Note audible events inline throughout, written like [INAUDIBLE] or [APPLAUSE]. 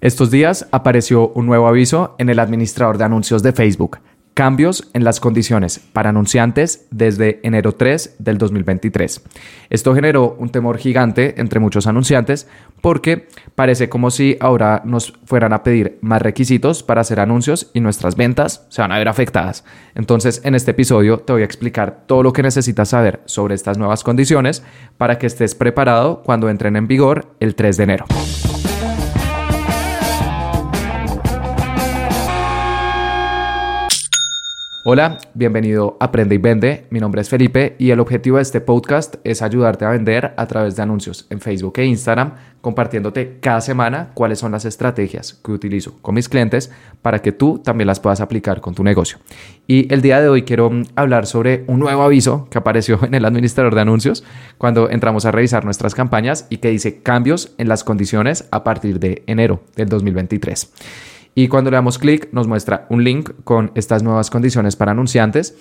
Estos días apareció un nuevo aviso en el administrador de anuncios de Facebook. Cambios en las condiciones para anunciantes desde enero 3 del 2023. Esto generó un temor gigante entre muchos anunciantes porque parece como si ahora nos fueran a pedir más requisitos para hacer anuncios y nuestras ventas se van a ver afectadas. Entonces, en este episodio te voy a explicar todo lo que necesitas saber sobre estas nuevas condiciones para que estés preparado cuando entren en vigor el 3 de enero. Hola, bienvenido a Aprende y Vende. Mi nombre es Felipe y el objetivo de este podcast es ayudarte a vender a través de anuncios en Facebook e Instagram, compartiéndote cada semana cuáles son las estrategias que utilizo con mis clientes para que tú también las puedas aplicar con tu negocio. Y el día de hoy quiero hablar sobre un nuevo aviso que apareció [LAUGHS] en el administrador de anuncios cuando entramos a revisar nuestras campañas y que dice cambios en las condiciones a partir de enero del 2023. Y cuando le damos clic nos muestra un link con estas nuevas condiciones para anunciantes.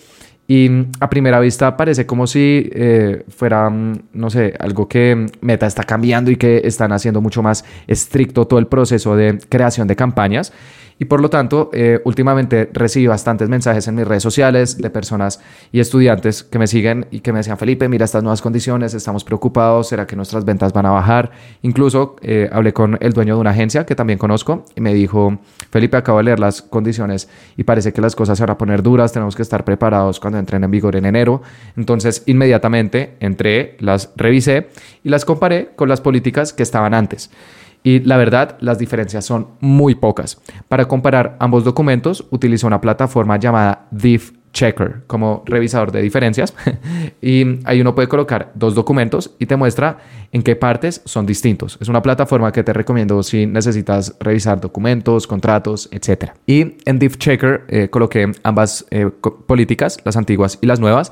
Y mm, a primera vista parece como si eh, fuera, mm, no sé, algo que Meta está cambiando y que están haciendo mucho más estricto todo el proceso de creación de campañas. Y por lo tanto, eh, últimamente recibí bastantes mensajes en mis redes sociales de personas y estudiantes que me siguen y que me decían, Felipe, mira estas nuevas condiciones, estamos preocupados, ¿será que nuestras ventas van a bajar? Incluso eh, hablé con el dueño de una agencia que también conozco y me dijo, Felipe, acabo de leer las condiciones y parece que las cosas se van a poner duras, tenemos que estar preparados cuando en vigor en enero. Entonces, inmediatamente entré, las revisé y las comparé con las políticas que estaban antes. Y la verdad, las diferencias son muy pocas. Para comparar ambos documentos, utilizo una plataforma llamada Diff Checker como revisador de diferencias [LAUGHS] y ahí uno puede colocar dos documentos y te muestra en qué partes son distintos. Es una plataforma que te recomiendo si necesitas revisar documentos, contratos, etc. Y en Diff Checker eh, coloqué ambas eh, políticas, las antiguas y las nuevas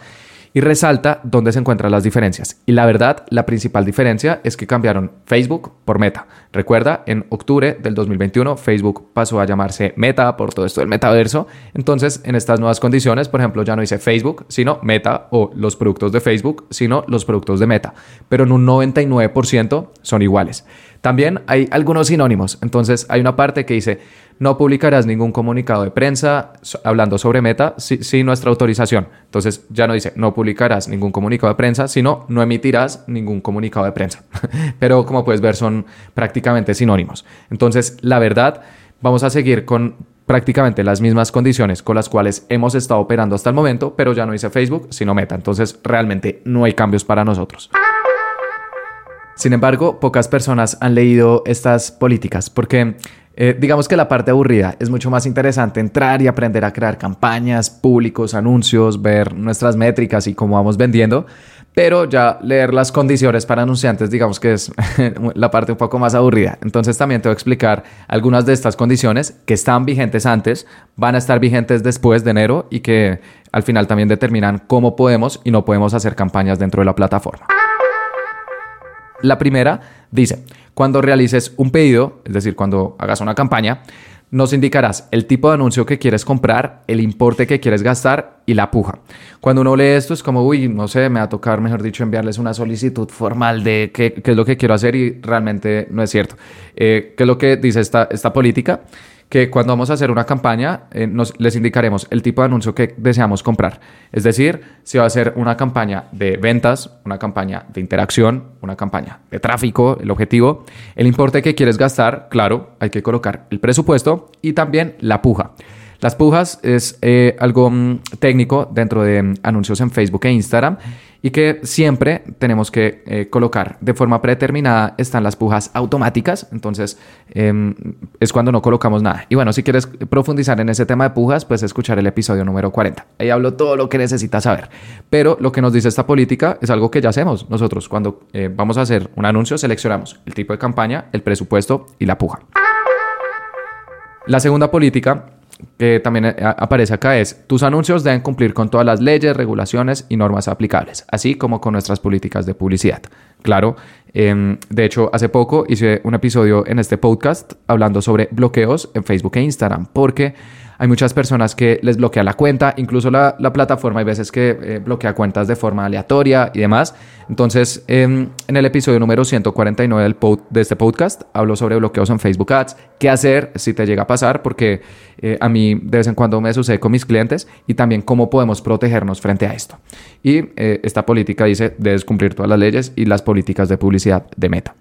y resalta dónde se encuentran las diferencias. Y la verdad, la principal diferencia es que cambiaron Facebook por Meta. Recuerda, en octubre del 2021 Facebook pasó a llamarse Meta por todo esto del metaverso. Entonces, en estas nuevas condiciones, por ejemplo, ya no dice Facebook, sino Meta o los productos de Facebook, sino los productos de Meta. Pero en un 99% son iguales. También hay algunos sinónimos. Entonces, hay una parte que dice no publicarás ningún comunicado de prensa hablando sobre Meta sin nuestra autorización. Entonces ya no dice no publicarás ningún comunicado de prensa, sino no emitirás ningún comunicado de prensa. [LAUGHS] Pero como puedes ver son prácticamente sinónimos. Entonces la verdad, vamos a seguir con prácticamente las mismas condiciones con las cuales hemos estado operando hasta el momento, pero ya no dice Facebook, sino Meta. Entonces realmente no hay cambios para nosotros. Sin embargo, pocas personas han leído estas políticas porque eh, digamos que la parte aburrida es mucho más interesante entrar y aprender a crear campañas, públicos, anuncios, ver nuestras métricas y cómo vamos vendiendo. Pero ya leer las condiciones para anunciantes, digamos que es [LAUGHS] la parte un poco más aburrida. Entonces también te voy a explicar algunas de estas condiciones que están vigentes antes, van a estar vigentes después de enero y que al final también determinan cómo podemos y no podemos hacer campañas dentro de la plataforma. La primera dice, cuando realices un pedido, es decir, cuando hagas una campaña, nos indicarás el tipo de anuncio que quieres comprar, el importe que quieres gastar y la puja. Cuando uno lee esto es como, uy, no sé, me va a tocar, mejor dicho, enviarles una solicitud formal de qué, es lo que quiero hacer y realmente no es cierto. Eh, ¿Qué es lo que dice esta, esta política? Que cuando vamos a hacer una campaña eh, nos, les indicaremos el tipo de anuncio que deseamos comprar. Es decir, si va a ser una campaña de ventas, una campaña de interacción, una campaña de tráfico, el objetivo, el importe que quieres gastar, claro, hay que colocar el presupuesto y también la puja. Las pujas es eh, algo mm, técnico dentro de mm, anuncios en Facebook e Instagram y que siempre tenemos que eh, colocar de forma predeterminada están las pujas automáticas, entonces em, es cuando no colocamos nada. Y bueno, si quieres profundizar en ese tema de pujas, pues escuchar el episodio número 40. Ahí hablo todo lo que necesitas saber. Pero lo que nos dice esta política es algo que ya hacemos nosotros. Cuando eh, vamos a hacer un anuncio, seleccionamos el tipo de campaña, el presupuesto y la puja. La segunda política que también eh, aparece acá es, tus anuncios deben cumplir con todas las leyes, regulaciones y normas aplicables, así como con nuestras políticas de publicidad. Claro, em, de hecho, hace poco hice un episodio en este podcast hablando sobre bloqueos en Facebook e Instagram, porque Hay muchas personas que les bloquea la cuenta, incluso la, plataforma hay veces que eh, bloquea cuentas de forma aleatoria y demás. Entonces, en el episodio número 149 del de este podcast, hablo sobre bloqueos en Facebook Ads, qué hacer si te llega a pasar, porque eh, a mí de vez en cuando me sucede con mis clientes y también cómo podemos protegernos frente a esto. Y eh, esta política dice, debes cumplir todas las leyes y las políticas de publicidad de Meta.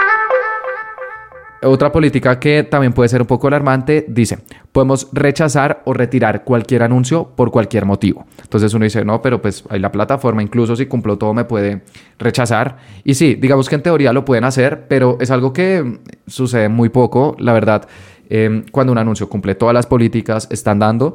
Otra política que también puede ser un poco alarmante dice, podemos rechazar o retirar cualquier anuncio por cualquier motivo. Entonces uno dice, no, pero pues hay la plataforma, incluso si cumplo todo me puede rechazar. Y sí, digamos que en teoría lo pueden hacer, pero es algo que sucede muy poco, la verdad. Eh, cuando un anuncio cumple todas las políticas, están dando,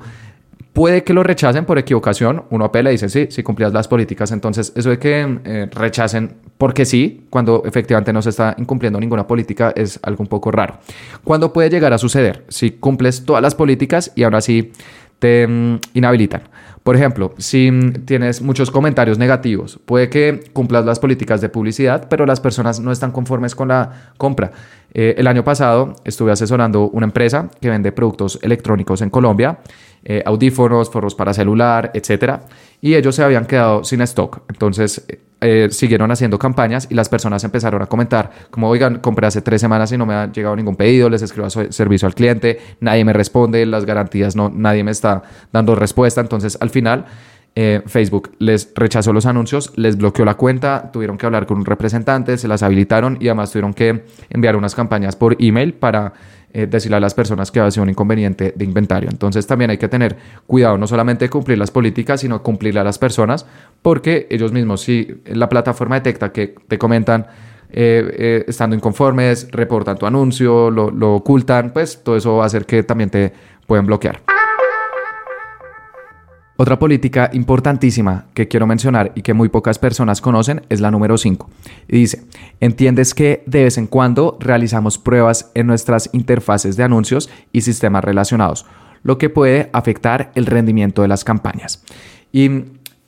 Puede que lo rechacen por equivocación, uno apela y dice, sí, si cumplías las políticas, entonces eso de que eh, rechacen porque sí, cuando efectivamente no se está incumpliendo ninguna política, es algo un poco raro. ¿Cuándo puede llegar a suceder? Si cumples todas las políticas y ahora sí te mm, inhabilitan. Por ejemplo, si mm, tienes muchos comentarios negativos, puede que cumplas las políticas de publicidad, pero las personas no están conformes con la compra. Eh, el año pasado estuve asesorando una empresa que vende productos electrónicos en Colombia, eh, audífonos, forros para celular, etcétera, y ellos se habían quedado sin stock. Entonces eh, siguieron haciendo campañas y las personas empezaron a comentar, como oigan, compré hace tres semanas y no me ha llegado ningún pedido, les escribo a servicio al cliente, nadie me responde, las garantías no, nadie me está dando respuesta. Entonces al final eh, Facebook les rechazó los anuncios, les bloqueó la cuenta, tuvieron que hablar con un representante, se las habilitaron y además tuvieron que enviar unas campañas por email para eh, decirle a las personas que va a ser un inconveniente de inventario. Entonces también hay que tener cuidado, no solamente cumplir las políticas, sino cumplirle a las personas, porque ellos mismos, si la plataforma detecta que te comentan eh, estando inconformes, reportan tu anuncio, lo, lo ocultan, pues todo eso va a hacer que también te pueden bloquear. Otra política importantísima que quiero mencionar y que muy pocas personas conocen es la número 5. Y dice, entiendes que de vez en cuando realizamos pruebas en nuestras interfaces de anuncios y sistemas relacionados, lo que puede afectar el rendimiento de las campañas. Y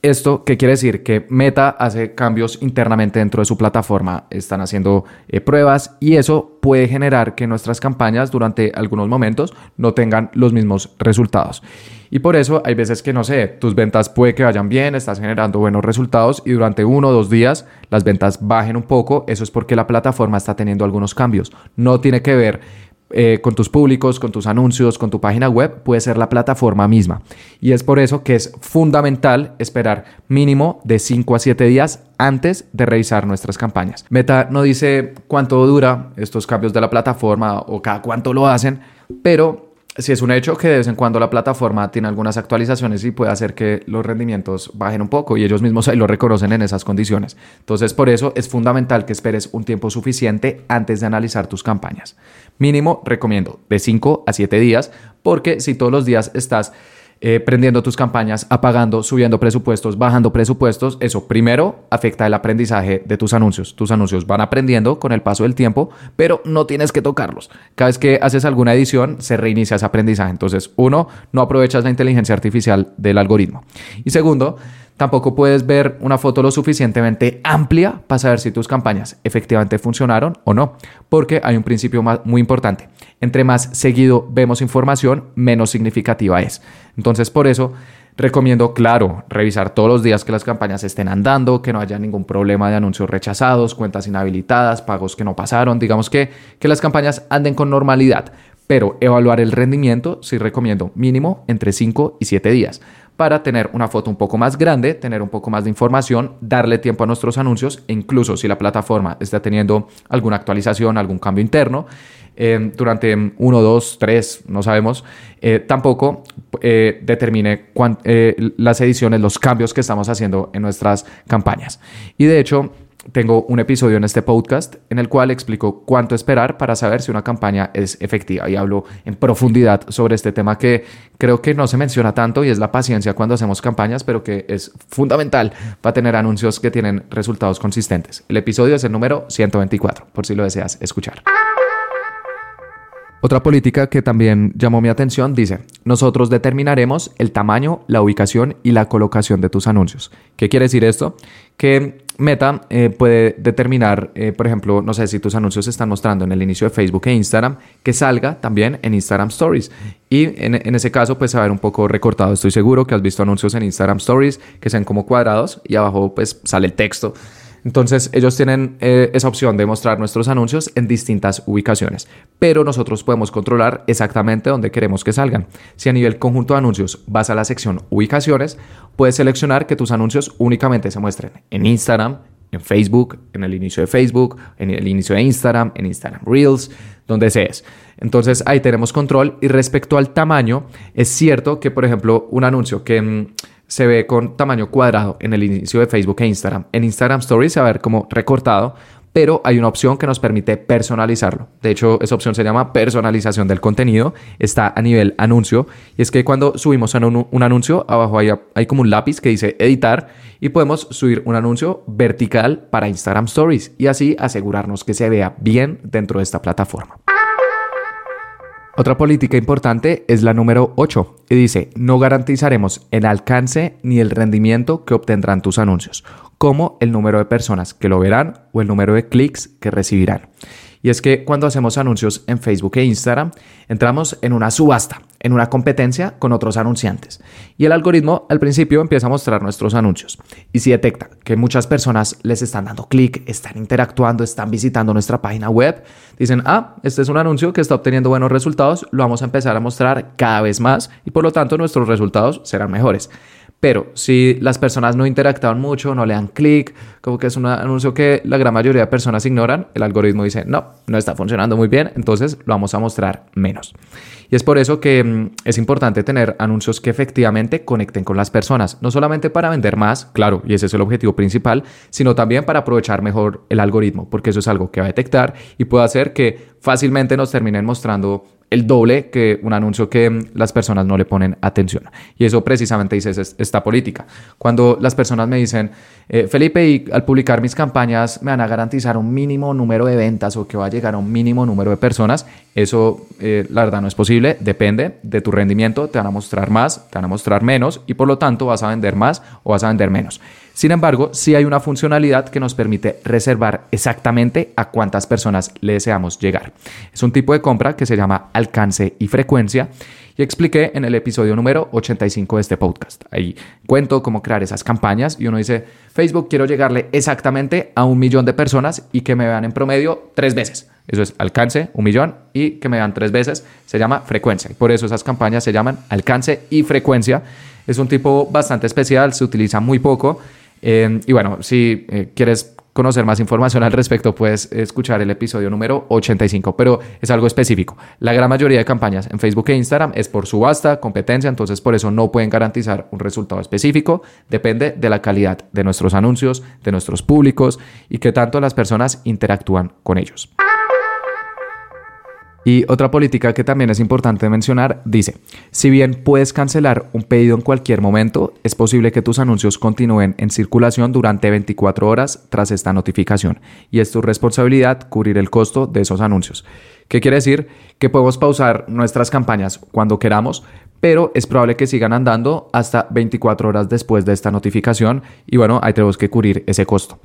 esto, ¿qué quiere decir? Que Meta hace cambios internamente dentro de su plataforma, están haciendo eh, pruebas y eso puede generar que nuestras campañas durante algunos momentos no tengan los mismos resultados. Y por eso hay veces que, no sé, tus ventas puede que vayan bien, estás generando buenos resultados y durante uno o dos días las ventas bajen un poco. Eso es porque la plataforma está teniendo algunos cambios. No tiene que ver eh, con tus públicos, con tus anuncios, con tu página web, puede ser la plataforma misma. Y es por eso que es fundamental esperar mínimo de 5 a 7 días antes de revisar nuestras campañas. Meta no dice cuánto dura estos cambios de la plataforma o cada cuánto lo hacen, pero si es un hecho que de vez en cuando la plataforma tiene algunas actualizaciones y puede hacer que los rendimientos bajen un poco y ellos mismos lo reconocen en esas condiciones. Entonces, por eso es fundamental que esperes un tiempo suficiente antes de analizar tus campañas. Mínimo, recomiendo de 5 a 7 días, porque si todos los días estás eh, prendiendo tus campañas, apagando, subiendo presupuestos, bajando presupuestos, eso primero afecta el aprendizaje de tus anuncios. Tus anuncios van aprendiendo con el paso del tiempo, pero no tienes que tocarlos. Cada vez que haces alguna edición, se reinicia ese aprendizaje. Entonces, uno, no aprovechas la inteligencia artificial del algoritmo. Y segundo, Tampoco puedes ver una foto lo suficientemente amplia para saber si tus campañas efectivamente funcionaron o no, porque hay un principio muy importante. Entre más seguido vemos información, menos significativa es. Entonces, por eso recomiendo, claro, revisar todos los días que las campañas estén andando, que no haya ningún problema de anuncios rechazados, cuentas inhabilitadas, pagos que no pasaron, digamos que, que las campañas anden con normalidad. Pero evaluar el rendimiento sí recomiendo mínimo entre 5 y 7 días para tener una foto un poco más grande, tener un poco más de información, darle tiempo a nuestros anuncios e incluso si la plataforma está teniendo alguna actualización, algún cambio interno, eh, durante uno, dos, tres, no sabemos, eh, tampoco eh, determine las ediciones, los cambios que estamos haciendo en nuestras campañas. Y de hecho, tengo un episodio en este podcast en el cual explico cuánto esperar para saber si una campaña es efectiva y hablo en profundidad sobre este tema que creo que no se menciona tanto y es la paciencia cuando hacemos campañas, pero que es fundamental para tener anuncios que tienen resultados consistentes. El episodio es el número 124, por si lo deseas escuchar. Otra política que también llamó mi atención dice, nosotros determinaremos el tamaño, la ubicación y la colocación de tus anuncios. ¿Qué quiere decir esto? Que Meta eh, puede determinar, eh, por ejemplo, no sé si tus anuncios se están mostrando en el inicio de Facebook e Instagram, que salga también en Instagram Stories. Y en, en, ese caso, pues se va a ver un poco recortado. Estoy seguro que has visto anuncios en Instagram Stories que sean como cuadrados y abajo pues sale el texto. Entonces ellos tienen eh, esa opción de mostrar nuestros anuncios en distintas ubicaciones, pero nosotros podemos controlar exactamente dónde queremos que salgan. Si a nivel conjunto de anuncios vas a la sección ubicaciones, puedes seleccionar que tus anuncios únicamente se muestren en Instagram, en Facebook, en el inicio de Facebook, en el inicio de Instagram, en Instagram Reels, donde seas. Entonces ahí tenemos control y respecto al tamaño, es cierto que por ejemplo un anuncio que mm, se ve con tamaño cuadrado en el inicio de Facebook e Instagram. En Instagram Stories se va a ver como recortado, pero hay una opción que nos permite personalizarlo. De hecho, esa opción se llama personalización del contenido. Está a nivel anuncio. Y es que cuando subimos un, un anuncio, abajo hay, como un lápiz que dice editar y podemos subir un anuncio vertical para Instagram Stories y así asegurarnos que se vea bien dentro de esta plataforma. Otra política importante es la número 8 y dice, no garantizaremos el alcance ni el rendimiento que obtendrán tus anuncios, como el número de personas que lo verán o el número de clics que recibirán. Y es que cuando hacemos anuncios en Facebook e Instagram, entramos en una subasta, en una competencia con otros anunciantes. Y el algoritmo al principio empieza a mostrar nuestros anuncios. Y si detecta que muchas personas les están dando clic, están interactuando, están visitando nuestra página web, dicen, ah, este es un anuncio que está obteniendo buenos resultados, lo vamos a empezar a mostrar cada vez más y por lo tanto nuestros resultados serán mejores. Pero si las personas no interactúan mucho, no le dan clic, como que es un anuncio que la gran mayoría de personas ignoran, el algoritmo dice, no, no está funcionando muy bien, entonces lo vamos a mostrar menos. Y es por eso que mm, es importante tener anuncios que efectivamente conecten con las personas, no solamente para vender más, claro, y ese es el objetivo principal, sino también para aprovechar mejor el algoritmo, porque eso es algo que va a detectar y puede hacer que fácilmente nos terminen mostrando el doble que un anuncio que las personas no le ponen atención. Y eso precisamente dice esta política. Cuando las personas me dicen, eh, Felipe, y al publicar mis campañas me van a garantizar un mínimo número de ventas o que va a llegar a un mínimo número de personas, eso eh, la verdad no es posible, depende de tu rendimiento, te van a mostrar más, te van a mostrar menos y por lo tanto vas a vender más o vas a vender menos. Sin embargo, sí hay una funcionalidad que nos permite reservar exactamente a cuántas personas le deseamos llegar. Es un tipo de compra que se llama alcance y frecuencia y expliqué en el episodio número 85 de este podcast. Ahí cuento cómo crear esas campañas y uno dice, Facebook quiero llegarle exactamente a un millón de personas y que me vean en promedio tres veces. Eso es alcance, un millón, y que me vean tres veces se llama frecuencia. Por eso esas campañas se llaman alcance y frecuencia. Es un tipo bastante especial, se utiliza muy poco Em, y bueno, si eh, quieres conocer más información al respecto, puedes escuchar el episodio número 85, pero es algo específico. La gran mayoría de campañas en Facebook e Instagram es por subasta, competencia, entonces por eso no pueden garantizar un resultado específico. Depende de la calidad de nuestros anuncios, de nuestros públicos y qué tanto las personas interactúan con ellos. Y otra política que también es importante mencionar dice, si bien puedes cancelar un pedido en cualquier momento, es posible que tus anuncios continúen en circulación durante 24 horas tras esta notificación y es tu responsabilidad cubrir el costo de esos anuncios. ¿Qué quiere decir? Que podemos pausar nuestras campañas cuando queramos, pero es probable que sigan andando hasta 24 horas después de esta notificación y bueno, ahí tenemos que cubrir ese costo.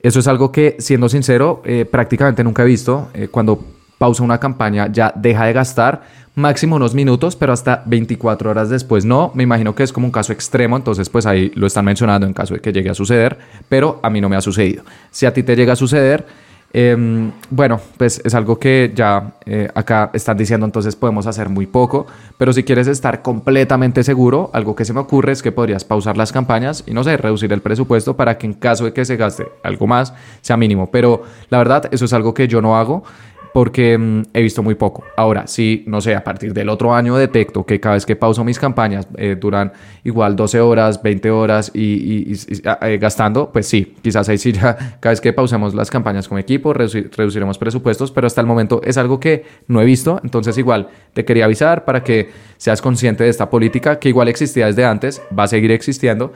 Eso es algo que, siendo sincero, eh, prácticamente nunca he visto. Eh, cuando pausa una campaña, ya deja de gastar máximo unos minutos, pero hasta 24 horas después no. Me imagino que es como un caso extremo, entonces pues ahí lo están mencionando en caso de que llegue a suceder, pero a mí no me ha sucedido. Si a ti te llega a suceder, em, bueno, pues es algo que ya eh, acá están diciendo, entonces podemos hacer muy poco, pero si quieres estar completamente seguro, algo que se me ocurre es que podrías pausar las campañas y no sé, reducir el presupuesto para que en caso de que se gaste algo más sea mínimo, pero la verdad eso es algo que yo no hago porque mm, he visto muy poco. Ahora, si, no sé, a partir del otro año detecto que cada vez que pauso mis campañas eh, duran igual 12 horas, 20 horas y, ah, eh, gastando, pues sí, quizás ahí sí ya [LAUGHS] cada vez que pausemos las campañas como equipo reduciremos presupuestos, pero hasta el momento es algo que no he visto, entonces igual te quería avisar para que seas consciente de esta política que igual existía desde antes, va a seguir existiendo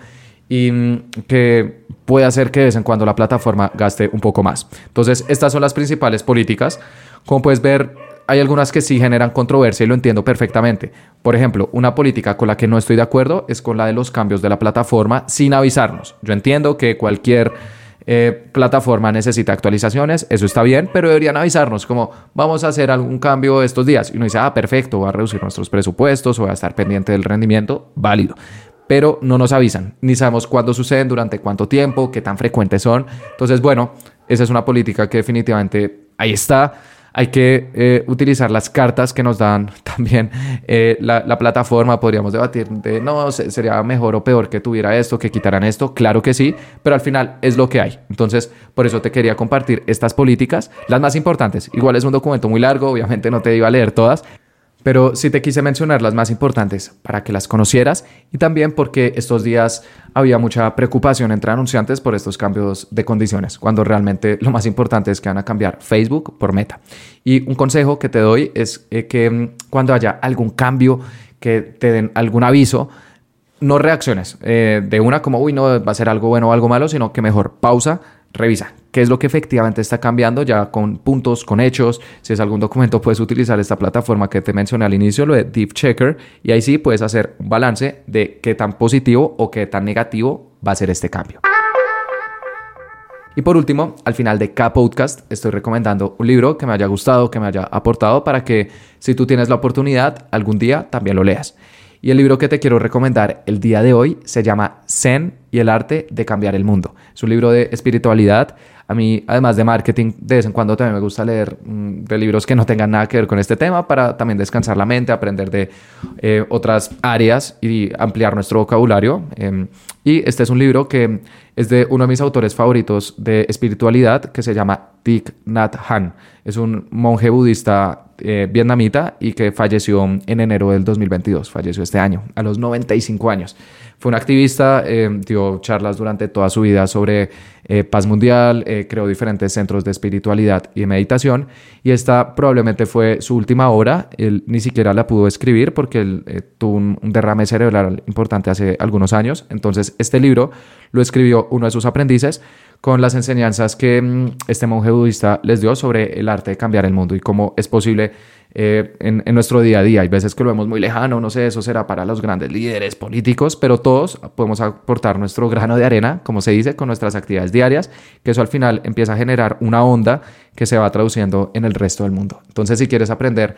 y mm, que puede hacer que de vez en cuando la plataforma gaste un poco más. Entonces, estas son las principales políticas. Como puedes ver, hay algunas que sí generan controversia y lo entiendo perfectamente. Por ejemplo, una política con la que no estoy de acuerdo es con la de los cambios de la plataforma sin avisarnos. Yo entiendo que cualquier eh, plataforma necesita actualizaciones, eso está bien, pero deberían avisarnos como vamos a hacer algún cambio estos días. Y uno dice, ah, perfecto, va a reducir nuestros presupuestos o va a estar pendiente del rendimiento, válido pero no nos avisan, ni sabemos cuándo suceden, durante cuánto tiempo, qué tan frecuentes son. Entonces, bueno, esa es una política que definitivamente ahí está. Hay que eh, utilizar las cartas que nos dan [LAUGHS] también eh, la, plataforma. Podríamos debatir de, no, sería mejor o peor que tuviera esto, que quitaran esto. Claro que sí, pero al final es lo que hay. Entonces, por eso te quería compartir estas políticas, las más importantes. Igual es un documento muy largo, obviamente no te iba a leer todas, pero sí te quise mencionar las más importantes para que las conocieras y también porque estos días había mucha preocupación entre anunciantes por estos cambios de condiciones, cuando realmente lo más importante es que van a cambiar Facebook por Meta. Y un consejo que te doy es eh, que mm, cuando haya algún cambio, que te den algún aviso, no reacciones eh, de una como, uy, no va a ser algo bueno o algo malo, sino que mejor pausa, revisa qué es lo que efectivamente está cambiando ya con puntos, con hechos. Si es algún documento, puedes utilizar esta plataforma que te mencioné al inicio, lo de Deep Checker, y ahí sí puedes hacer un balance de qué tan positivo o qué tan negativo va a ser este cambio. Y por último, al final de cada podcast estoy recomendando un libro que me haya gustado, que me haya aportado para que si tú tienes la oportunidad, algún día también lo leas. Y el libro que te quiero recomendar el día de hoy se llama Zen y el arte de cambiar el mundo. Es un libro de espiritualidad. A mí, además de marketing, de vez en cuando también me gusta leer mm, de libros que no tengan nada que ver con este tema para también descansar la mente, aprender de eh, otras áreas y ampliar nuestro vocabulario. Em, y este es un libro que es de uno de mis autores favoritos de espiritualidad que se llama Thich Nhat Hanh. Es un monje budista eh, vietnamita y que falleció en enero del 2022, falleció este año, a los 95 años. Fue un activista, eh, dio charlas durante toda su vida sobre eh, paz mundial, creó diferentes centros de espiritualidad y de meditación y esta probablemente fue su última obra, él ni siquiera la pudo escribir porque él tuvo un derrame cerebral importante hace algunos años, entonces este libro lo escribió uno de sus aprendices con las enseñanzas que mm, este monje budista les dio sobre el arte de cambiar el mundo y cómo es posible eh, en, nuestro día a día. Hay veces que lo vemos muy lejano, no sé, eso será para los grandes líderes políticos, pero todos podemos aportar nuestro grano de arena, como se dice, con nuestras actividades diarias, que eso al final empieza a generar una onda que se va traduciendo en el resto del mundo. Entonces, si quieres aprender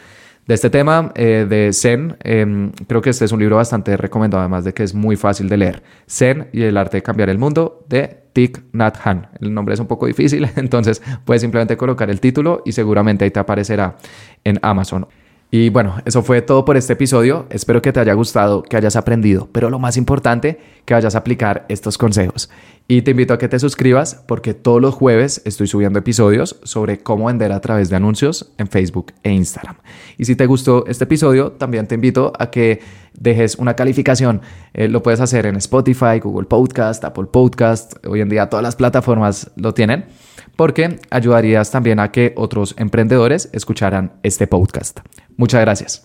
de este tema eh, de Zen, em, creo que este es un libro bastante recomendado, además de que es muy fácil de leer. Zen y el arte de cambiar el mundo de Thich Nhat Hanh. El nombre es un poco difícil, [LAUGHS] entonces puedes simplemente colocar el título y seguramente ahí te aparecerá en Amazon. Y bueno, eso fue todo por este episodio. Espero que te haya gustado, que hayas aprendido, pero lo más importante, que vayas a aplicar estos consejos. Y te invito a que te suscribas porque todos los jueves estoy subiendo episodios sobre cómo vender a través de anuncios en Facebook e Instagram. Y si te gustó este episodio, también te invito a que dejes una calificación. Eh, lo puedes hacer en Spotify, Google Podcast, Apple Podcast. Hoy en día todas las plataformas lo tienen porque ayudarías también a que otros emprendedores escucharan este podcast. Muchas gracias.